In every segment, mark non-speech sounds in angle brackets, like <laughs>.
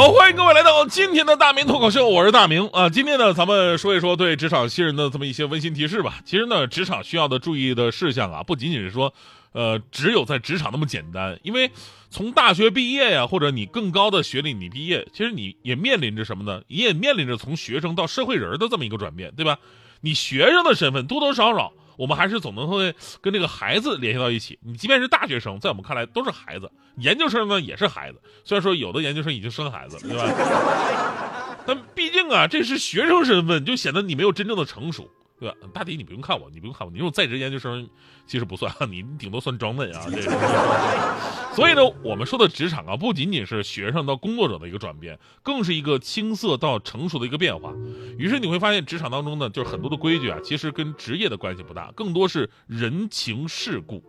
好，欢迎各位来到今天的大明脱口秀，我是大明啊。今天呢，咱们说一说对职场新人的这么一些温馨提示吧。其实呢，职场需要的注意的事项啊，不仅仅是说，呃，只有在职场那么简单。因为从大学毕业呀，或者你更高的学历你毕业，其实你也面临着什么呢？你也面临着从学生到社会人的这么一个转变，对吧？你学生的身份多多少少。我们还是总能会跟这个孩子联系到一起。你即便是大学生，在我们看来都是孩子；研究生呢也是孩子。虽然说有的研究生已经生孩子了，对吧？<laughs> 但毕竟啊，这是学生身份，就显得你没有真正的成熟。对吧？大迪，你不用看我，你不用看我，你这种在职研究生其实不算，你顶多算装嫩啊。<laughs> 这个，所以呢，我们说的职场啊，不仅仅是学生到工作者的一个转变，更是一个青涩到成熟的一个变化。于是你会发现，职场当中呢，就是很多的规矩啊，其实跟职业的关系不大，更多是人情世故。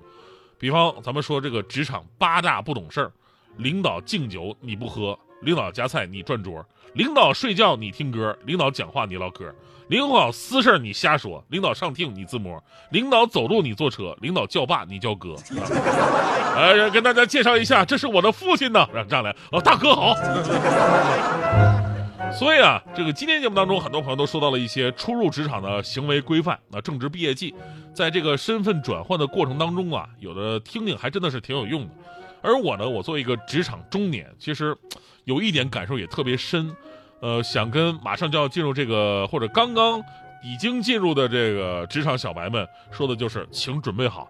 比方咱们说这个职场八大不懂事儿：领导敬酒你不喝，领导夹菜你转桌，领导睡觉你听歌，领导讲话你唠嗑。领导私事你瞎说，领导上听你自摸，领导走路你坐车，领导叫爸你叫哥。呃，跟大家介绍一下，这是我的父亲呢，让上来哦，大哥好。所以啊，这个今天节目当中，很多朋友都说到了一些初入职场的行为规范啊，正值毕业季，在这个身份转换的过程当中啊，有的听听还真的是挺有用的。而我呢，我作为一个职场中年，其实有一点感受也特别深。呃，想跟马上就要进入这个或者刚刚已经进入的这个职场小白们说的就是，请准备好，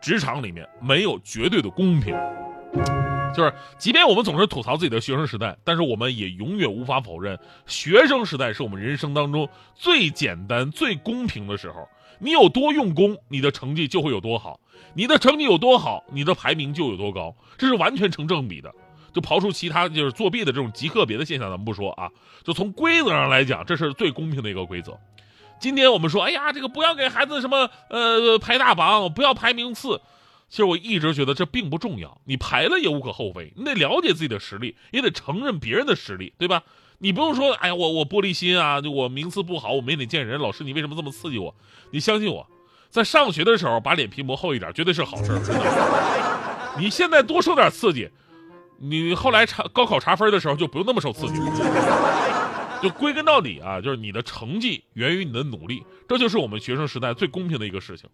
职场里面没有绝对的公平。就是，即便我们总是吐槽自己的学生时代，但是我们也永远无法否认，学生时代是我们人生当中最简单、最公平的时候。你有多用功，你的成绩就会有多好；你的成绩有多好，你的排名就有多高，这是完全成正比的。就刨出其他就是作弊的这种极个别的现象，咱们不说啊。就从规则上来讲，这是最公平的一个规则。今天我们说，哎呀，这个不要给孩子什么呃排大榜，不要排名次。其实我一直觉得这并不重要，你排了也无可厚非。你得了解自己的实力，也得承认别人的实力，对吧？你不用说，哎呀，我我玻璃心啊，我名次不好，我没脸见人。老师，你为什么这么刺激我？你相信我，在上学的时候把脸皮磨厚一点，绝对是好事。<laughs> 你现在多受点刺激。你后来查高考查分的时候就不用那么受刺激，就归根到底啊，就是你的成绩源于你的努力，这就是我们学生时代最公平的一个事情。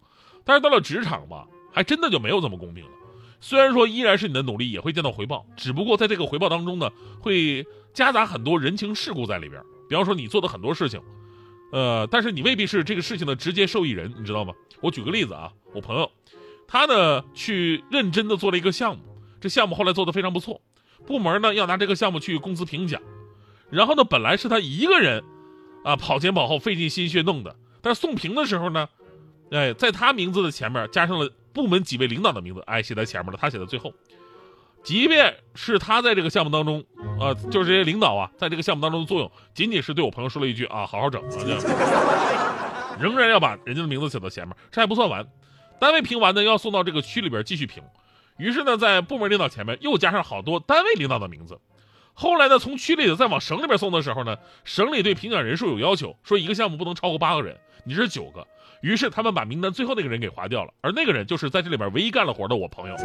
但是到了职场吧，还真的就没有这么公平了。虽然说依然是你的努力也会见到回报，只不过在这个回报当中呢，会夹杂很多人情世故在里边。比方说你做的很多事情，呃，但是你未必是这个事情的直接受益人，你知道吗？我举个例子啊，我朋友，他呢去认真的做了一个项目。这项目后来做的非常不错，部门呢要拿这个项目去公司评奖，然后呢本来是他一个人，啊跑前跑后费尽心血弄的，但是送评的时候呢，哎在他名字的前面加上了部门几位领导的名字，哎写在前面了，他写在最后。即便是他在这个项目当中，啊就是这些领导啊在这个项目当中的作用，仅仅是对我朋友说了一句啊好好整啊这样，仍然要把人家的名字写到前面，这还不算完，单位评完呢要送到这个区里边继续评。于是呢，在部门领导前面又加上好多单位领导的名字。后来呢，从区里再往省里边送的时候呢，省里对评奖人数有要求，说一个项目不能超过八个人，你是九个。于是他们把名单最后那个人给划掉了，而那个人就是在这里边唯一干了活的我朋友，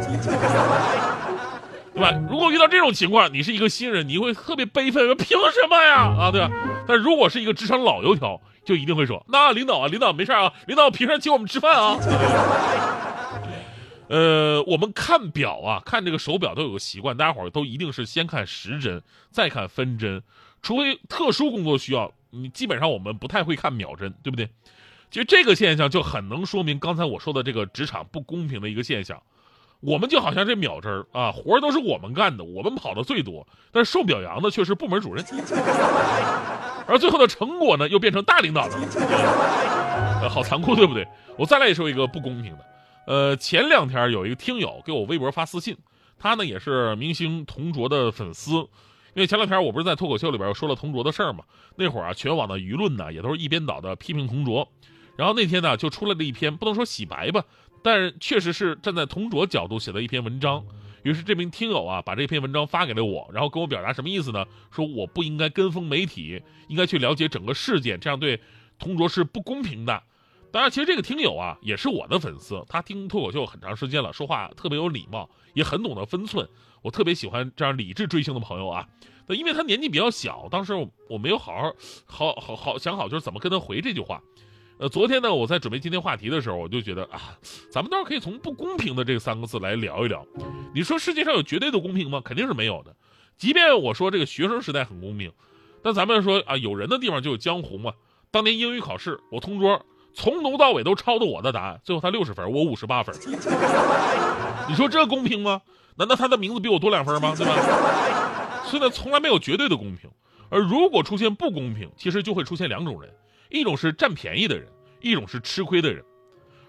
对吧？如果遇到这种情况，你是一个新人，你会特别悲愤，凭什么呀？啊，对吧？但如果是一个职场老油条，就一定会说，那领导啊，领导没事啊，领导凭啥请我们吃饭啊？呃，我们看表啊，看这个手表都有个习惯，大家伙儿都一定是先看时针，再看分针，除非特殊工作需要，你基本上我们不太会看秒针，对不对？其实这个现象就很能说明刚才我说的这个职场不公平的一个现象。我们就好像这秒针儿啊，活儿都是我们干的，我们跑的最多，但是受表扬的却是部门主任，而最后的成果呢，又变成大领导的，<laughs> 好残酷，对不对？我再来说一个不公平的。呃，前两天有一个听友给我微博发私信，他呢也是明星同卓的粉丝，因为前两天我不是在脱口秀里边说了同卓的事儿嘛，那会儿啊，全网的舆论呢也都是一边倒的批评同卓，然后那天呢，就出来了一篇不能说洗白吧，但确实是站在同卓角度写的一篇文章。于是这名听友啊，把这篇文章发给了我，然后跟我表达什么意思呢？说我不应该跟风媒体，应该去了解整个事件，这样对同卓是不公平的。当然，其实这个听友啊，也是我的粉丝，他听脱口秀很长时间了，说话特别有礼貌，也很懂得分寸。我特别喜欢这样理智追星的朋友啊。那因为他年纪比较小，当时我没有好好好好好想好，就是怎么跟他回这句话。呃，昨天呢，我在准备今天话题的时候，我就觉得啊，咱们倒是可以从不公平的这三个字来聊一聊。你说世界上有绝对的公平吗？肯定是没有的。即便我说这个学生时代很公平，但咱们说啊，有人的地方就有江湖嘛。当年英语考试，我同桌从头到尾都抄的我的答案，最后他六十分，我五十八分。你说这公平吗？难道他的名字比我多两分吗？对吧？所以呢，从来没有绝对的公平。而如果出现不公平，其实就会出现两种人。一种是占便宜的人，一种是吃亏的人，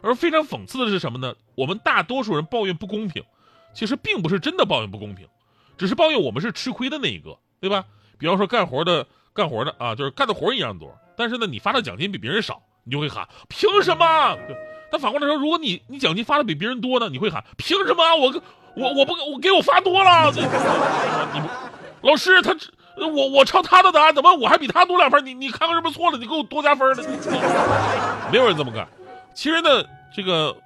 而非常讽刺的是什么呢？我们大多数人抱怨不公平，其实并不是真的抱怨不公平，只是抱怨我们是吃亏的那一个，对吧？比方说干活的干活的啊，就是干的活一样多，但是呢，你发的奖金比别人少，你就会喊凭什么？但反过来说，如果你你奖金发的比别人多呢，你会喊凭什么？我我我不我给我发多了，你不老师他。我我抄他的答案，怎么我还比他多两分？你你看看是不是错了？你给我多加分了？没有人这么干。其实呢，这个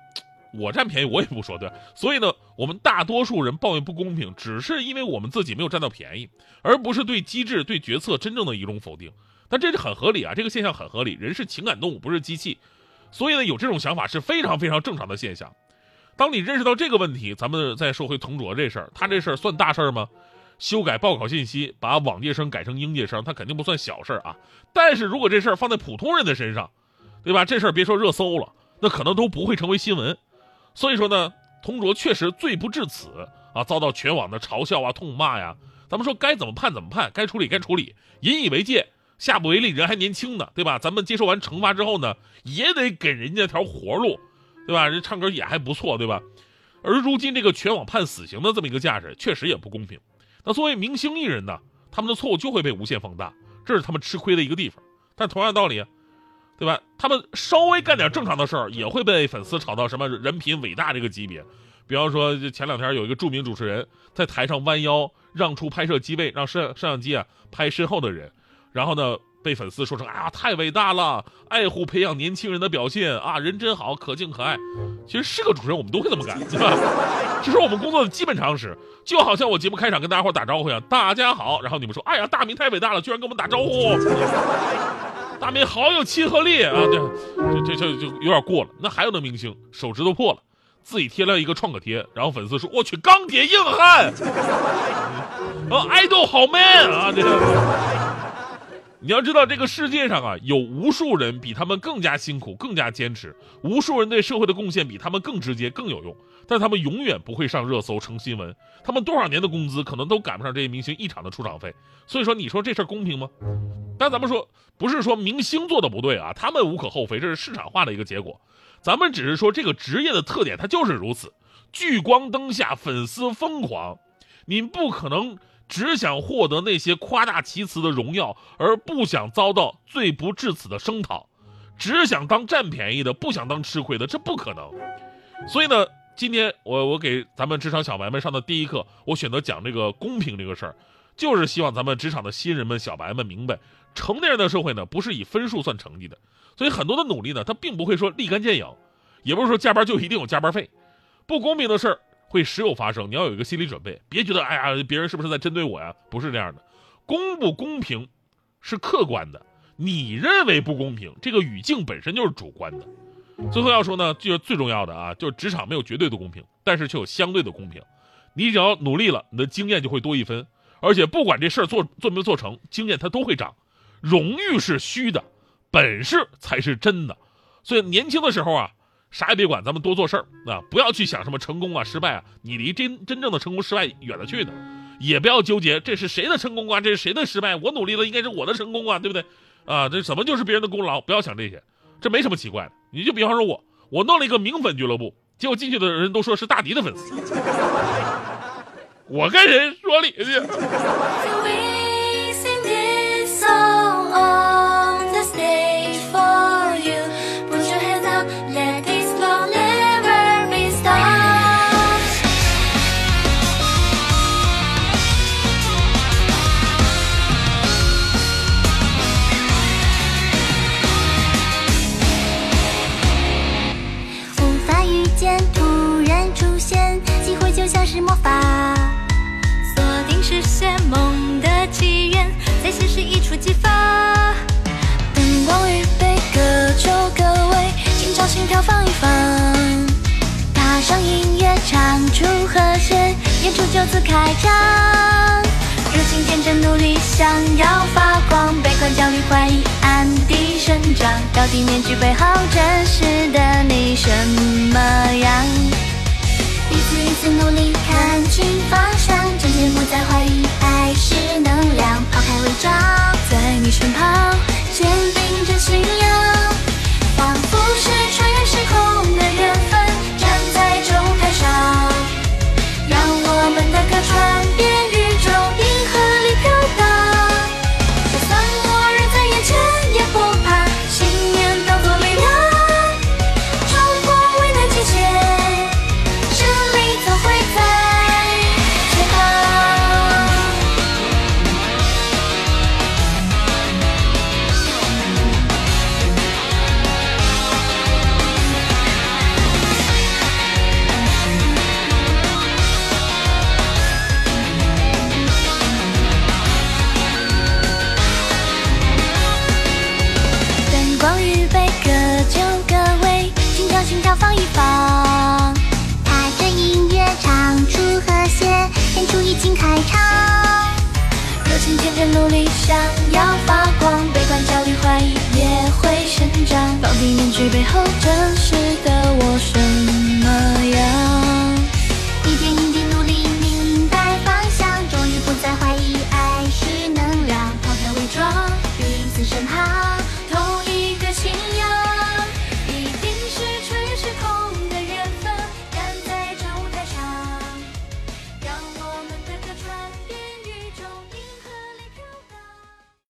我占便宜我也不说对。所以呢，我们大多数人抱怨不公平，只是因为我们自己没有占到便宜，而不是对机制、对决策真正的一种否定。但这是很合理啊，这个现象很合理。人是情感动物，不是机器，所以呢，有这种想法是非常非常正常的现象。当你认识到这个问题，咱们再说回同卓这事儿，他这事儿算大事儿吗？修改报考信息，把往届生改成应届生，他肯定不算小事儿啊。但是如果这事儿放在普通人的身上，对吧？这事儿别说热搜了，那可能都不会成为新闻。所以说呢，同卓确实罪不至此啊，遭到全网的嘲笑啊、痛骂呀。咱们说该怎么判怎么判，该处理该处理，引以为戒，下不为例。人还年轻呢，对吧？咱们接受完惩罚之后呢，也得给人家条活路，对吧？人唱歌也还不错，对吧？而如今这个全网判死刑的这么一个架势，确实也不公平。那作为明星艺人呢，他们的错误就会被无限放大，这是他们吃亏的一个地方。但同样道理，对吧？他们稍微干点正常的事儿，也会被粉丝炒到什么人品伟大这个级别。比方说，前两天有一个著名主持人在台上弯腰让出拍摄机位，让摄摄像机啊拍身后的人，然后呢？被粉丝说成啊太伟大了，爱护培养年轻人的表现啊人真好，可敬可爱。其实是个主持人，我们都会这么干，对吧？<laughs> 这是我们工作的基本常识。就好像我节目开场跟大家伙打招呼一样，大家好，然后你们说，哎呀大明太伟大了，居然跟我们打招呼，大明好有亲和力啊！对，这这就有点过了。那还有的明星手指头破了，自己贴了一个创可贴，然后粉丝说，我去钢铁硬汉，啊 <laughs> 爱豆好 man 啊这。你要知道，这个世界上啊，有无数人比他们更加辛苦、更加坚持，无数人对社会的贡献比他们更直接、更有用，但他们永远不会上热搜、成新闻。他们多少年的工资可能都赶不上这些明星一场的出场费。所以说，你说这事儿公平吗？但咱们说，不是说明星做的不对啊，他们无可厚非，这是市场化的一个结果。咱们只是说这个职业的特点，它就是如此，聚光灯下粉丝疯狂，你不可能。只想获得那些夸大其词的荣耀，而不想遭到罪不至此的声讨；只想当占便宜的，不想当吃亏的，这不可能。所以呢，今天我我给咱们职场小白们上的第一课，我选择讲这个公平这个事儿，就是希望咱们职场的新人们、小白们明白，成年人的社会呢，不是以分数算成绩的。所以很多的努力呢，它并不会说立竿见影，也不是说加班就一定有加班费。不公平的事儿。会时有发生，你要有一个心理准备，别觉得哎呀，别人是不是在针对我呀？不是这样的，公不公平是客观的，你认为不公平，这个语境本身就是主观的。最后要说呢，就是最重要的啊，就是职场没有绝对的公平，但是却有相对的公平。你只要努力了，你的经验就会多一分，而且不管这事儿做做没做成，经验它都会涨。荣誉是虚的，本事才是真的。所以年轻的时候啊。啥也别管，咱们多做事儿啊！不要去想什么成功啊、失败啊，你离真真正的成功失败远了去呢。也不要纠结这是谁的成功啊，这是谁的失败？我努力了，应该是我的成功啊，对不对？啊，这怎么就是别人的功劳？不要想这些，这没什么奇怪的。你就比方说我，我弄了一个名粉俱乐部，结果进去的人都说是大迪的粉丝，<laughs> 我跟谁说理去？<laughs> 心跳放一放，搭上音乐唱出和谐，演出就此开张。如今天真努力，想要发光，悲观焦虑怀疑暗地生长，到底面具背后真实的你什么样？一次一次努力看清方向，渐渐不再怀疑，放一放。踏着音乐唱出和谐，演出已经开场。热情天真努力，想要发光，悲观焦虑怀疑也会生长。到底面具背后真实的我什